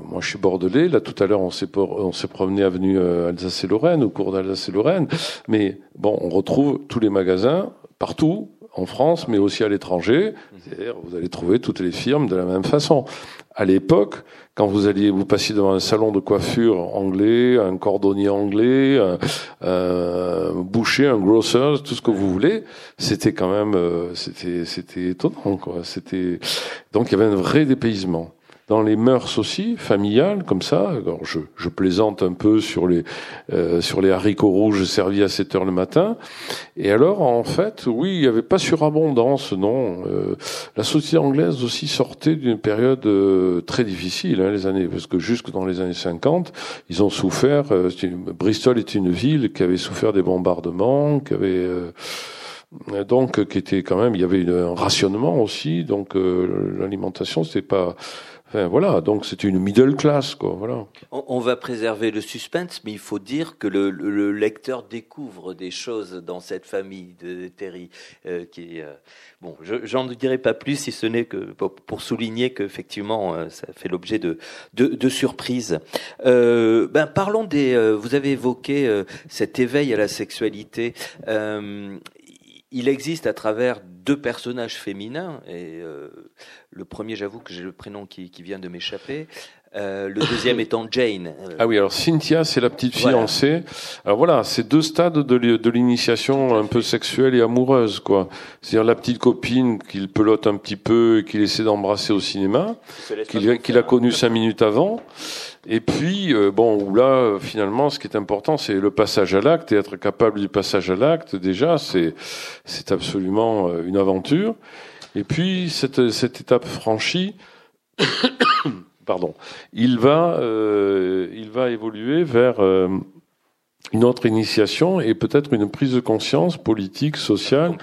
moi, je suis bordelais. Là, tout à l'heure, on s'est on s'est promené avenue Alsace et Lorraine, au cours d'Alsace et Lorraine. Mais bon, on retrouve tous les magasins partout en France, mais aussi à l'étranger. C'est-à-dire, vous allez trouver toutes les firmes de la même façon. À l'époque, quand vous alliez, vous passiez devant un salon de coiffure anglais, un cordonnier anglais, un, boucher, un grocer, tout ce que vous voulez, c'était quand même, euh, c'était, c'était étonnant, quoi. C'était, donc il y avait un vrai dépaysement dans les mœurs aussi familiales comme ça. Alors je, je plaisante un peu sur les euh, sur les haricots rouges servis à 7 heures le matin. Et alors en fait, oui, il n'y avait pas surabondance, non. Euh, la société anglaise aussi sortait d'une période euh, très difficile, hein, les années parce que jusque dans les années 50, ils ont souffert. Bristol est une ville qui avait souffert des bombardements, qui avait donc qui était quand même il y avait un rationnement aussi donc l'alimentation c'était pas Voilà, donc c'est une middle class, quoi. Voilà. On, va préserver le suspense, mais il faut dire que le, le, lecteur découvre des choses dans cette famille de Terry, euh, qui euh, bon, j'en dirai pas plus, si ce n'est que pour, souligner qu'effectivement, euh, ça fait l'objet de, de, de surprises. Euh, ben, parlons des. vous avez évoqué cet éveil à la sexualité il existe à travers deux personnages féminins, et euh, le premier, j'avoue que j'ai le prénom qui, qui vient de m'échapper, euh, le deuxième étant Jane. Ah oui, alors Cynthia, c'est la petite fiancée. Alors voilà, c'est deux stades de l'initiation un peu sexuelle et amoureuse, quoi. C'est-à-dire la petite copine qu'il pelote un petit peu et qu'il essaie d'embrasser au cinéma, qu'il a connu cinq minutes avant. Et puis, euh, bon, où là, finalement, ce qui est important, c'est le passage à l'acte et être capable du passage à l'acte. Déjà, c'est c'est absolument euh, une aventure. Et puis, cette, cette étape franchie, pardon, il va euh, il va évoluer vers euh, une autre initiation et peut-être une prise de conscience politique, sociale,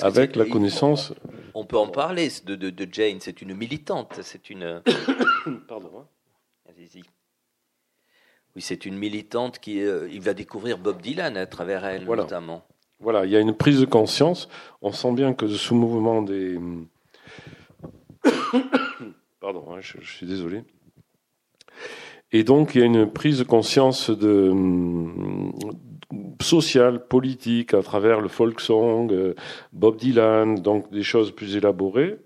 avec la connaissance. On peut en parler de, de, de Jane. C'est une militante. C'est une. Pardon. Hein. Allez-y. Oui, c'est une militante qui euh, il va découvrir Bob Dylan à travers elle, notamment. Voilà, il y a une prise de conscience. On sent bien que ce mouvement des. Pardon, hein, je, suis désolé. Et donc, il y a une prise de conscience de, sociale, politique, à travers le folk song, euh, Bob Dylan, donc des choses plus élaborées.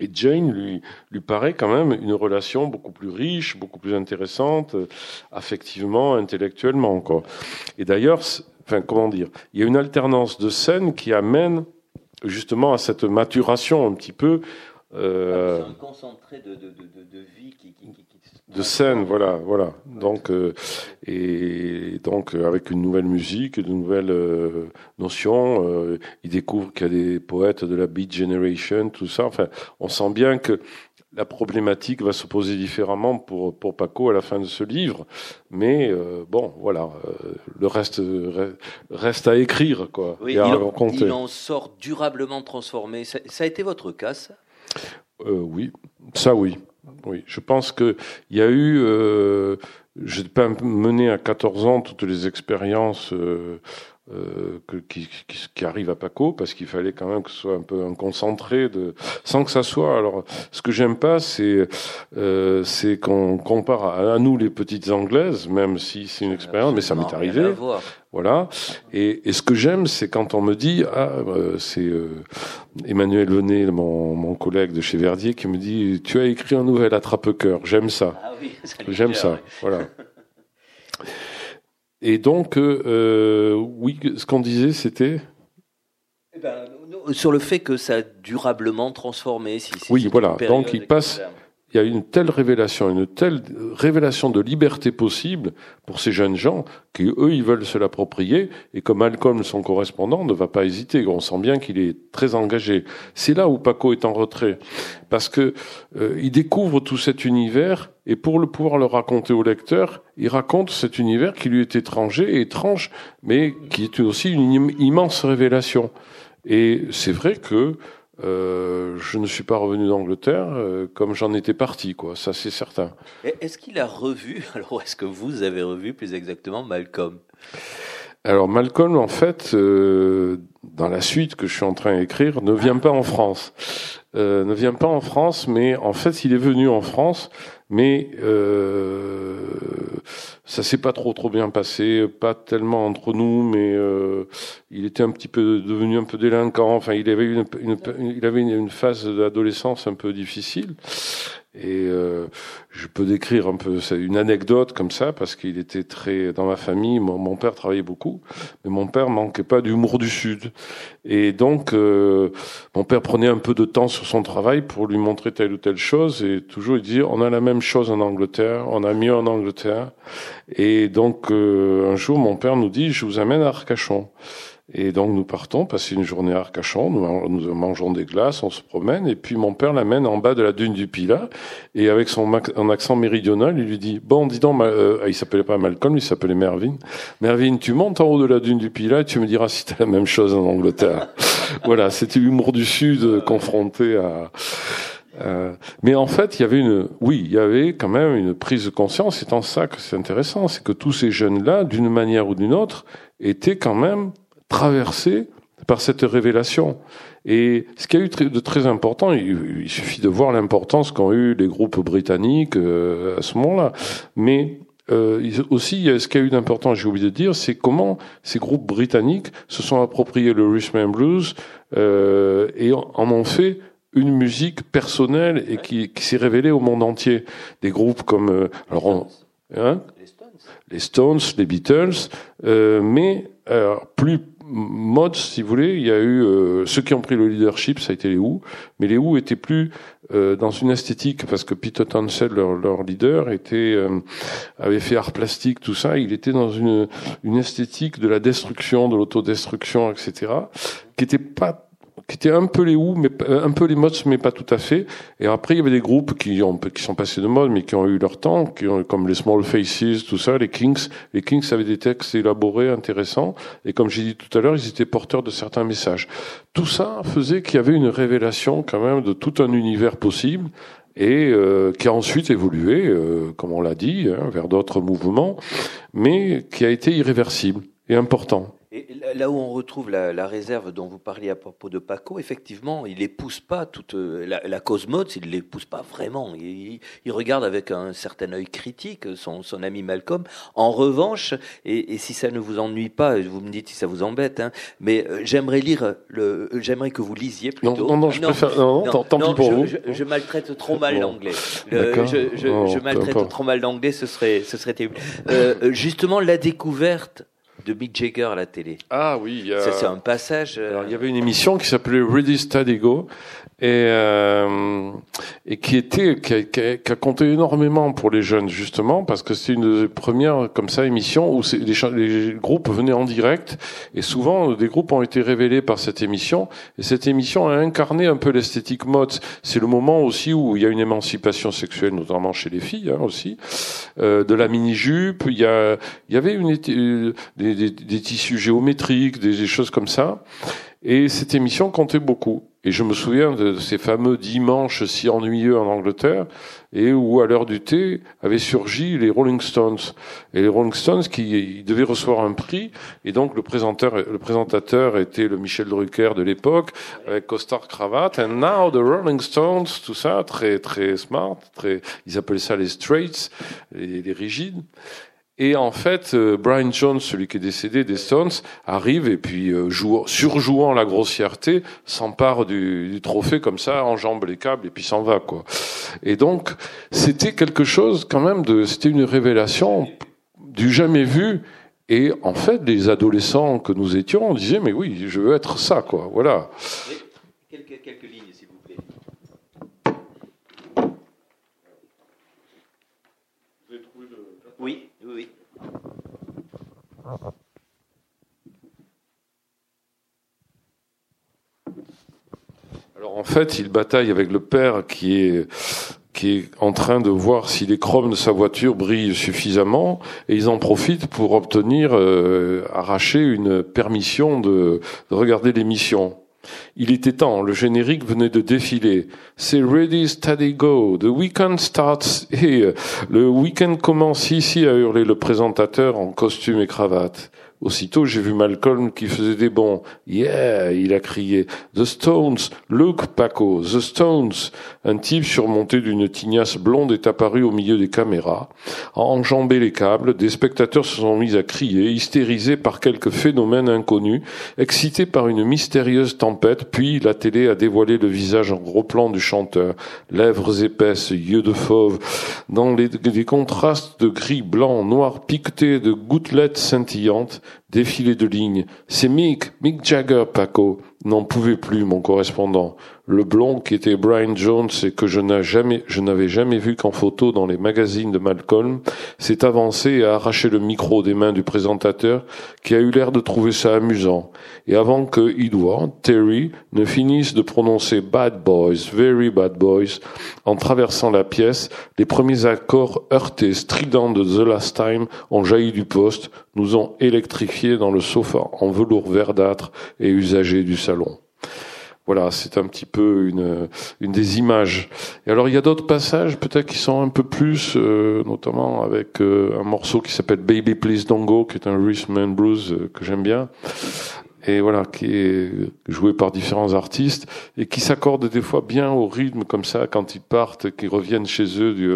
Et Jane lui, lui paraît quand même une relation beaucoup plus riche, beaucoup plus intéressante, euh, affectivement, intellectuellement. Quoi. Et d'ailleurs, enfin, comment dire, il y a une alternance de scènes qui amène justement à cette maturation un petit peu. Euh, un concentré de, de, de, de vie qui, qui, qui, de scène, voilà, voilà. Donc euh, et donc euh, avec une nouvelle musique, de nouvelles euh, notions, euh, il découvre qu'il y a des poètes de la Beat Generation, tout ça. Enfin, on sent bien que la problématique va se poser différemment pour, pour Paco à la fin de ce livre. Mais euh, bon, voilà, euh, le reste reste à écrire, quoi. Oui, il, en, il, en, sort durablement transformé. Ça, ça a été votre cas, ça? Euh, Oui, ça oui. Oui, je pense que il y a eu. Euh, je n'ai pas mené à 14 ans toutes les expériences euh, que, qui, qui, qui, arrive à Paco parce qu'il fallait quand même que ce soit un peu un concentré de sans que ça soit. Alors ce que j'aime pas c'est euh, c'est qu'on compare à, à, nous les petites anglaises même si c'est une expérience mais ça m'est arrivé. Voilà. Et, et, ce que j'aime c'est quand on me dit ah euh, c'est euh, Emmanuel Venet mon, mon collègue de chez Verdier qui me dit tu as écrit un nouvel attrape-cœur. J'aime ça, ah oui, j'aime ça. voilà et donc, euh, oui, ce qu'on disait, c'était eh ben, sur le fait que ça a durablement transformé. Si, si oui, voilà. Donc, il passe. Il y a une telle révélation, une telle révélation de liberté possible pour ces jeunes gens qui, eux, ils veulent se l'approprier. Et comme Malcolm, son correspondant, ne va pas hésiter. On sent bien qu'il est très engagé. C'est là où Paco est en retrait. Parce que euh, il découvre tout cet univers et pour le pouvoir le raconter au lecteur, il raconte cet univers qui lui est étranger et étrange, mais qui est aussi une immense révélation. Et c'est vrai que euh, je ne suis pas revenu d'Angleterre euh, comme j'en étais parti, quoi. Ça, c'est certain. Est-ce qu'il a revu, alors est-ce que vous avez revu plus exactement Malcolm? Alors Malcolm, en fait, euh, dans la suite que je suis en train d'écrire, ne vient pas en France. Euh, ne vient pas en France, mais en fait, il est venu en France, mais euh, ça s'est pas trop trop bien passé, pas tellement entre nous, mais euh, il était un petit peu devenu un peu délinquant. Enfin, il avait une, une il avait une, une phase d'adolescence un peu difficile. Et euh, je peux décrire un peu une anecdote comme ça parce qu'il était très dans ma famille. Mon, père travaillait beaucoup, mais mon père manquait pas d'humour du sud. Et donc euh, mon père prenait un peu de temps sur son travail pour lui montrer telle ou telle chose. Et toujours il disait on a la même chose en Angleterre, on a mieux en Angleterre. Et donc euh, un jour mon père nous dit je vous amène à Arcachon. Et donc nous partons, passer une journée à Arcachon, nous, mangeons des glaces, on se promène, et puis mon père l'amène en bas de la dune du Pilat, et avec son un accent méridional, il lui dit, bon, dis donc, euh, il s'appelait pas Malcolm, il s'appelait Mervyn. Mervyn, tu montes en haut de la dune du Pilat, et tu me diras si c'est la même chose en Angleterre. voilà, c'était l'humour du Sud euh, confronté à... Euh, mais en fait, il y avait une, oui, il y avait quand même une prise de conscience. C'est en ça que c'est intéressant, c'est que tous ces jeunes-là, d'une manière ou d'une autre, étaient quand même traversé par cette révélation. Et ce qui a eu de très important, il, suffit de voir l'importance qu'ont eu les groupes britanniques euh, à ce moment-là. Mais euh, aussi, ce qui a eu d'important, j'ai oublié de dire, c'est comment ces groupes britanniques se sont appropriés le rhythm and blues euh, et en, ont fait une musique personnelle et qui, qui s'est révélée au monde entier. Des groupes comme euh, alors on, hein, les Stones, les Beatles, euh, mais plus mode, si vous voulez, il y a eu euh, ceux qui ont pris le leadership, ça a été les Who, mais les Who étaient plus euh, dans une esthétique parce que Peter Townsend, leur, leur leader, était euh, avait fait art plastique, tout ça. Il était dans une une esthétique de la destruction, de l'autodestruction, etc., qui était pas qui étaient un peu les ou, mais un peu les mods, mais pas tout à fait. Et après, il y avait des groupes qui ont qui sont passés de mode, mais qui ont eu leur temps, qui ont comme les Small Faces, tout ça, les Kings. Les Kings avaient des textes élaborés, intéressants, et comme j'ai dit tout à l'heure, ils étaient porteurs de certains messages. Tout ça faisait qu'il y avait une révélation quand même de tout un univers possible et euh, qui a ensuite évolué, euh, comme on l'a dit, hein, vers d'autres mouvements, mais qui a été irréversible et important. Et là où on retrouve la, la, réserve dont vous parliez à propos de Paco, effectivement, il n'épouse pas toute la, la cause mode, il ne l'épouse pas vraiment. Il, il, regarde avec un certain œil critique son, son ami Malcolm. En revanche, et, et, si ça ne vous ennuie pas, vous me dites si ça vous embête, hein, mais euh, j'aimerais lire, le, j'aimerais que vous lisiez plutôt. Non, non, non je non, préfère. Non, non, tant pis pour je, vous. Je, je, maltraite trop mal l'anglais. Je, je, maltraite trop mal l'anglais, ce serait, ce serait terrible. Euh, justement, la découverte de Mick Jagger à la télé. Ah oui, il y a... Ça, c'est un passage. euh, Alors, il y avait une émission qui s'appelait Ready Steady Go et, euh, et qui était qui a, qui a- qui a compté énormément pour les jeunes justement parce que c'était une des premières comme ça émissions où c'est- les, les groupes venaient en direct et souvent des groupes ont été révélés par cette émission et cette émission a incarné un peu l'esthétique mode. C'est le moment aussi où il y a une émancipation sexuelle notamment chez les filles hein, aussi euh, de la mini jupe. Il y a il y avait une euh, des, des, des tissus géométriques, des choses comme ça. Et cette émission comptait beaucoup. Et je me souviens de ces fameux dimanches si ennuyeux en Angleterre, et où à l'heure du thé avaient surgi les Rolling Stones. Et les Rolling Stones qui devaient recevoir un prix, et donc le présentateur, le présentateur était le Michel Drucker de l'époque, avec costard cravate. And now the Rolling Stones, tout ça, très très smart, très, ils appelaient ça les straights, les rigides. Et en fait, euh, Brian Jones, celui qui est décédé des Stones, arrive et puis euh, joue- surjouant la grossièreté, s'empare du, du trophée comme ça, enjambe les câbles et puis s'en va quoi. Et donc, c'était quelque chose quand même de, c'était une révélation du jamais vu. Et en fait, les adolescents que nous étions, on disait mais oui, je veux être ça quoi. Voilà. Quelques, quelques lignes, s'il vous plaît. Oui, oui, oui. Alors en fait, il bataille avec le père qui est qui est en train de voir si les chromes de sa voiture brillent suffisamment et ils en profitent pour obtenir euh, arracher une permission de, de regarder l'émission. Il était temps, le générique venait de défiler. C'est Ready, Steady, Go. The weekend starts here. Le week-end commence ici, a hurlé le présentateur en costume et cravate. Aussitôt, j'ai vu Malcolm qui faisait des bons. Yeah, il a crié. The Stones. Look, Paco. The Stones. Un type surmonté d'une tignasse blonde est apparu au milieu des caméras. A enjambé les câbles, des spectateurs se sont mis à crier, hystérisés par quelques phénomènes inconnus, excités par une mystérieuse tempête, puis la télé a dévoilé le visage en gros plan du chanteur. Lèvres épaisses, yeux de fauve, dans les, des contrastes de gris, blanc, noir, piquetés de gouttelettes scintillantes, défilé de lignes. C'est Mick, Mick Jagger, Paco. N'en pouvait plus, mon correspondant. Le blond qui était Brian Jones et que je n'avais jamais, vu qu'en photo dans les magazines de Malcolm, s'est avancé et a arraché le micro des mains du présentateur qui a eu l'air de trouver ça amusant. Et avant que Edward, Terry, ne finisse de prononcer Bad Boys, Very Bad Boys, en traversant la pièce, les premiers accords heurtés, stridents de The Last Time ont jailli du poste, nous ont électrifiés dans le sofa en velours verdâtre et usagé du salon. Voilà, c'est un petit peu une, une des images. Et alors il y a d'autres passages peut-être qui sont un peu plus, euh, notamment avec euh, un morceau qui s'appelle Baby Please Don't Go, qui est un rhythm and blues euh, que j'aime bien. Et voilà, qui est joué par différents artistes et qui s'accorde des fois bien au rythme comme ça quand ils partent, qu'ils reviennent chez eux. Du,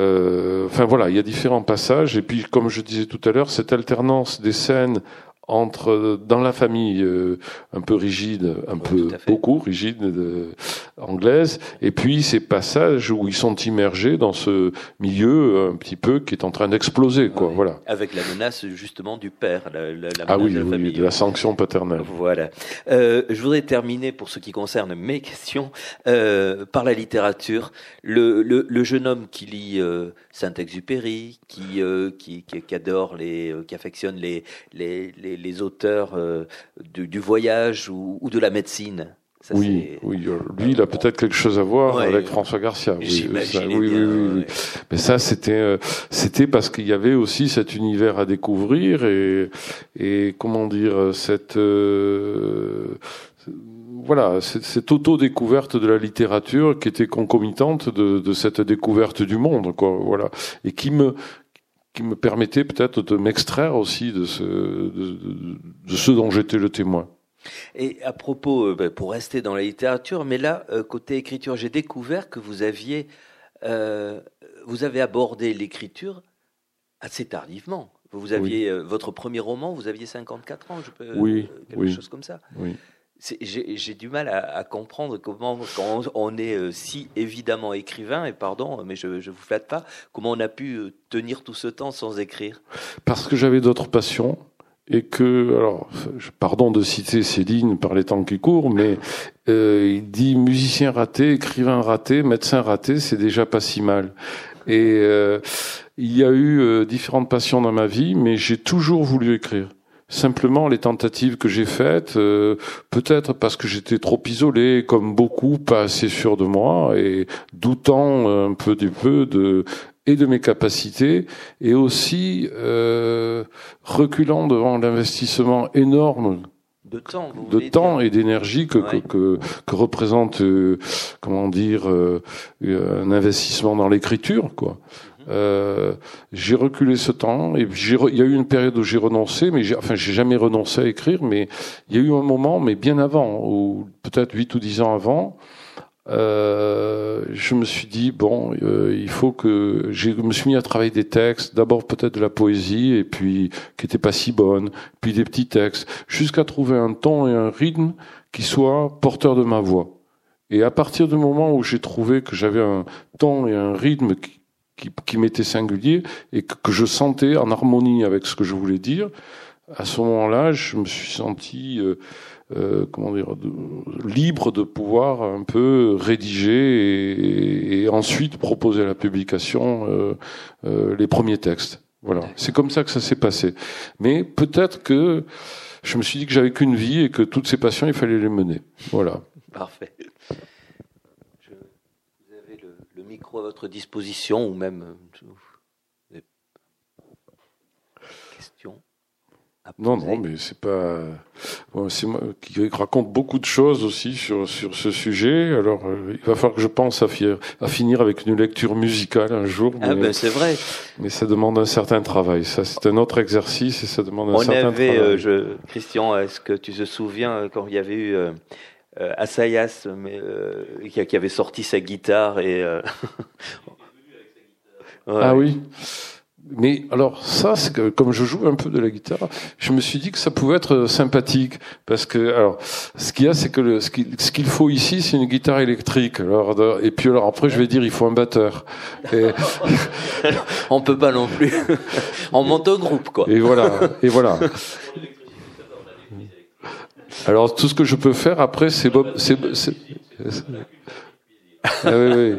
euh, enfin voilà, il y a différents passages. Et puis, comme je disais tout à l'heure, cette alternance des scènes entre dans la famille euh, un peu rigide, un peu beaucoup rigide de, anglaise, et puis ces passages où ils sont immergés dans ce milieu euh, un petit peu qui est en train d'exploser, quoi. Ouais. Voilà. Avec la menace justement du père, la, la, la Ah oui, de la oui, famille. de la sanction paternelle. Voilà. Euh, je voudrais terminer pour ce qui concerne mes questions euh, par la littérature. Le, le, le jeune homme qui lit euh, Saint-Exupéry, qui, euh, qui, qui, qui adore les, euh, qui affectionne les, les, les, les auteurs euh, du, du voyage ou, ou de la médecine. Ça, oui, oui, euh, lui, il a peut-être quelque chose à voir Ouais, avec François Garcia. Oui, ça, oui, bien, oui, oui. Mais ça, c'était, euh, c'était parce qu'il y avait aussi cet univers à découvrir et, et comment dire, cette, euh, voilà, cette, auto-découverte de la littérature qui était concomitante de, de cette découverte du monde, quoi, voilà, et qui me, qui me permettait peut-être de m'extraire aussi de ce, de ce dont j'étais le témoin. Et à propos, euh, ben, pour rester dans la littérature, mais là, euh, côté écriture, j'ai découvert que vous aviez, euh, vous avez abordé l'écriture assez tardivement. Vous aviez votre premier roman, vous aviez 54 ans, je peux, Oui, quelque oui. chose comme ça. Oui. J'ai du mal à, à comprendre comment, quand on, est si évidemment écrivain, et pardon, mais je ne vous flatte pas, comment on a pu tenir tout ce temps sans écrire. Parce que j'avais d'autres passions et que, alors, pardon de citer Céline par les temps qui courent, mais euh, il dit musicien raté, écrivain raté, médecin raté, c'est déjà pas si mal. Et euh, il y a eu euh, différentes passions dans ma vie, mais j'ai toujours voulu écrire. Simplement, les tentatives que j'ai faites, euh, peut-être parce que j'étais trop isolé, comme beaucoup, pas assez sûr de moi, et doutant un peu du peu de et de mes capacités, et aussi euh, reculant devant l'investissement énorme de temps, de temps et d'énergie que, que, que, que, représente, euh, comment dire, euh, un investissement dans l'écriture, quoi. Mhm. Euh, j'ai reculé ce temps et il y a eu une période où j'ai renoncé, mais j'ai, enfin j'ai jamais renoncé à écrire, mais il y a eu un moment, mais bien avant, ou peut-être huit ou dix ans avant, euh, je me suis dit bon, euh, il faut que je me suis mis à travailler des textes, d'abord peut-être de la poésie et puis qui était pas si bonne, puis des petits textes, jusqu'à trouver un ton et un rythme qui soit porteur de ma voix. Et à partir du moment où j'ai trouvé que j'avais un ton et un rythme qui, qui, qui m'était singulier et que, que, je sentais en harmonie avec ce que je voulais dire, à ce moment-là, je me suis senti euh, euh, comment dire, de, libre de pouvoir un peu rédiger et, et ensuite proposer à la publication euh, euh, les premiers textes. Voilà, c'est comme ça que ça s'est passé. Mais peut-être que je me suis dit que j'avais qu'une vie et que toutes ces passions, il fallait les mener. Voilà. Parfait. Je, vous avez le, le, micro à votre disposition ou même Non, non, mais c'est pas. Qui raconte beaucoup de choses aussi sur sur ce sujet. Alors, euh, il va falloir que je pense à, fi à, finir avec une lecture musicale un jour. Ah, mais, ah ben c'est vrai. Mais ça demande un certain travail. Ça, c'est un autre exercice et ça demande un On certain avait, travail. Euh, je, Christian, est-ce que tu te souviens euh, quand il y avait eu euh, Assayas, mais qui, qui, avait sorti sa guitare et. ouais. Ah oui. Mais alors ça, c'est que comme je joue un peu de la guitare, je me suis dit que ça pouvait être sympathique parce que alors ce qu'il y a, c'est que le, ce qu'il faut ici, c'est une guitare électrique. Alors et puis alors après, je vais dire, il faut un batteur. Et... On peut pas non plus. On monte au groupe quoi. Et voilà. Et voilà. Alors tout ce que je peux faire après, c'est Bob. Ah oui, oui.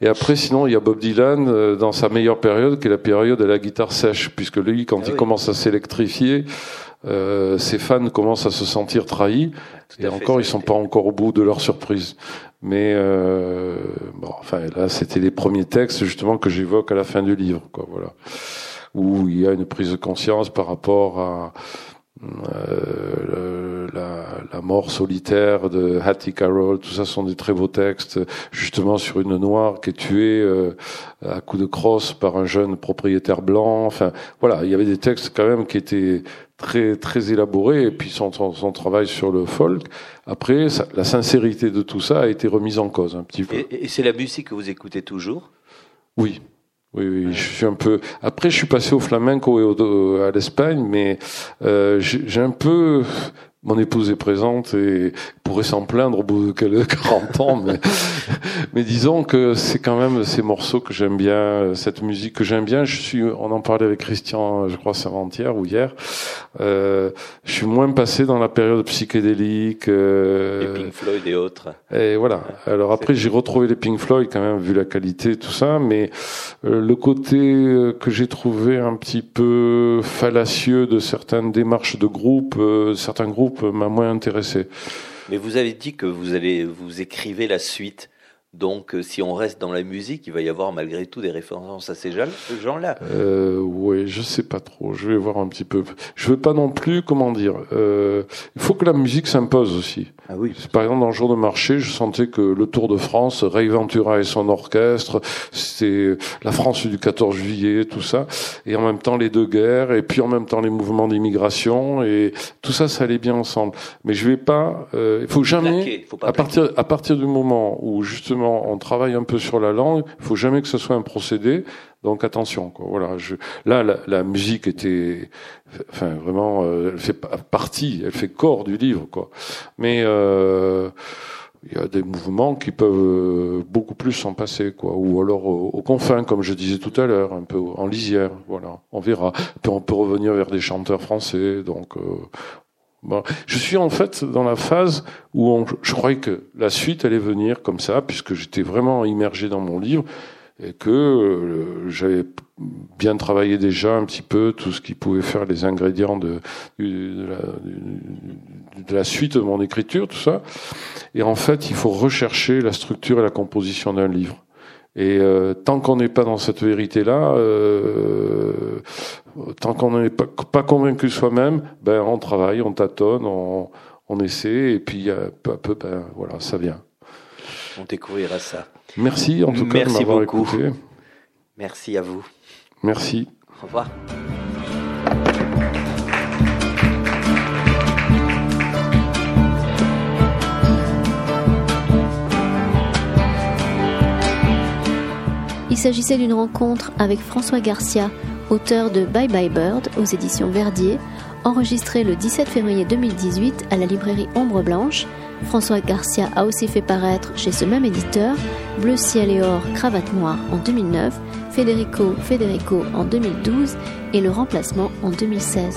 Et après, sinon, il y a Bob Dylan euh, dans sa meilleure période, qui est la période de la guitare sèche, puisque lui, quand ah il oui. commence à s'électrifier, euh, ses fans commencent à se sentir trahis. Tout et encore, fait, ils sont pas encore au bout de leur surprise. Mais euh, bon, enfin, là, c'était les premiers textes justement que j'évoque à la fin du livre, quoi. Voilà, où il y a une prise de conscience par rapport à euh, la, la, mort solitaire de Hattie Carroll, tout ça sont des très beaux textes, justement sur une noire qui est tuée euh, à coup de crosse par un jeune propriétaire blanc. Enfin, voilà, il y avait des textes quand même qui étaient très très élaborés et puis son, son, son travail sur le folk. Après, ça, la sincérité de tout ça a été remise en cause un petit peu. Et, et c'est la musique que vous écoutez toujours? Oui, oui, oui, je suis un peu. Après, je suis passé au flamenco et au, à l'Espagne, mais euh, j'ai un peu mon épouse est présente et pourrait s'en plaindre au bout de 40 ans, mais, mais disons que c'est quand même ces morceaux que j'aime bien, cette musique que j'aime bien. Je suis, on en parlait avec Christian, je crois, avant-hier ou hier. Euh, je suis moins passé dans la période psychédélique. Euh, les Pink Floyd et autres. Et voilà. Alors après, j'ai retrouvé les Pink Floyd quand même, vu la qualité, tout ça, mais euh, le côté euh, que j'ai trouvé un petit peu fallacieux de certaines démarches de groupe, euh, certains groupes m'a moins intéressé. Mais vous avez dit que vous allez vous écrivez la suite. Donc, si on reste dans la musique, il va y avoir malgré tout des références à ces gens-là. Euh, oui, je sais pas trop. Je vais voir un petit peu. Je veux pas non plus, comment dire. Euh, il faut que la musique s'impose aussi. Ah oui. Par exemple, dans le jour de marché, je sentais que le Tour de France, Ray Ventura et son orchestre, c'était la France du 14 juillet, tout ça, et en même temps les deux guerres, et puis en même temps les mouvements d'immigration, et tout ça, ça allait bien ensemble. Mais je vais pas. Euh, il faut jamais. Plaquer, faut pas à partir à partir du moment où justement on travaille un peu sur la langue, il faut jamais que ce soit un procédé. Donc attention, quoi. Voilà. Je, là, la, la, musique était, enfin vraiment, euh, elle fait partie, elle fait corps du livre, quoi. Mais euh, il y a des mouvements qui peuvent euh, beaucoup plus s'en passer, quoi. Ou alors aux, confins, comme je disais tout à l'heure, un peu en lisière. Voilà, on verra. On peut revenir vers des chanteurs français. Donc, euh, bon. je suis en fait dans la phase où je croyais que la suite allait venir comme ça, puisque j'étais vraiment immergé dans mon livre et que euh, j'avais bien travaillé déjà un petit peu tout ce qui pouvait faire les ingrédients de, de, la, de, la, suite de mon écriture, tout ça. Et en fait, il faut rechercher la structure et la composition d'un livre. Et euh, tant qu'on n'est pas dans cette vérité-là, euh, tant qu'on n'est pas, pas, convaincu soi-même, ben on travaille, on tâtonne, on, on essaie, et puis peu à peu, ben voilà, ça vient. On découvrira ça. Merci en tout cas Merci de m'avoir beaucoup. écouté. Merci à vous. Merci. Au revoir. Il s'agissait d'une rencontre avec François Garcia, auteur de Bye Bye Bird aux éditions Verdier, enregistré le 17 février 2018 à la librairie Ombre Blanche. François Garcia a aussi fait paraître chez ce même éditeur Bleu ciel et or, cravate noire en 2009, Federico Federico en 2012 et Le remplacement en 2016.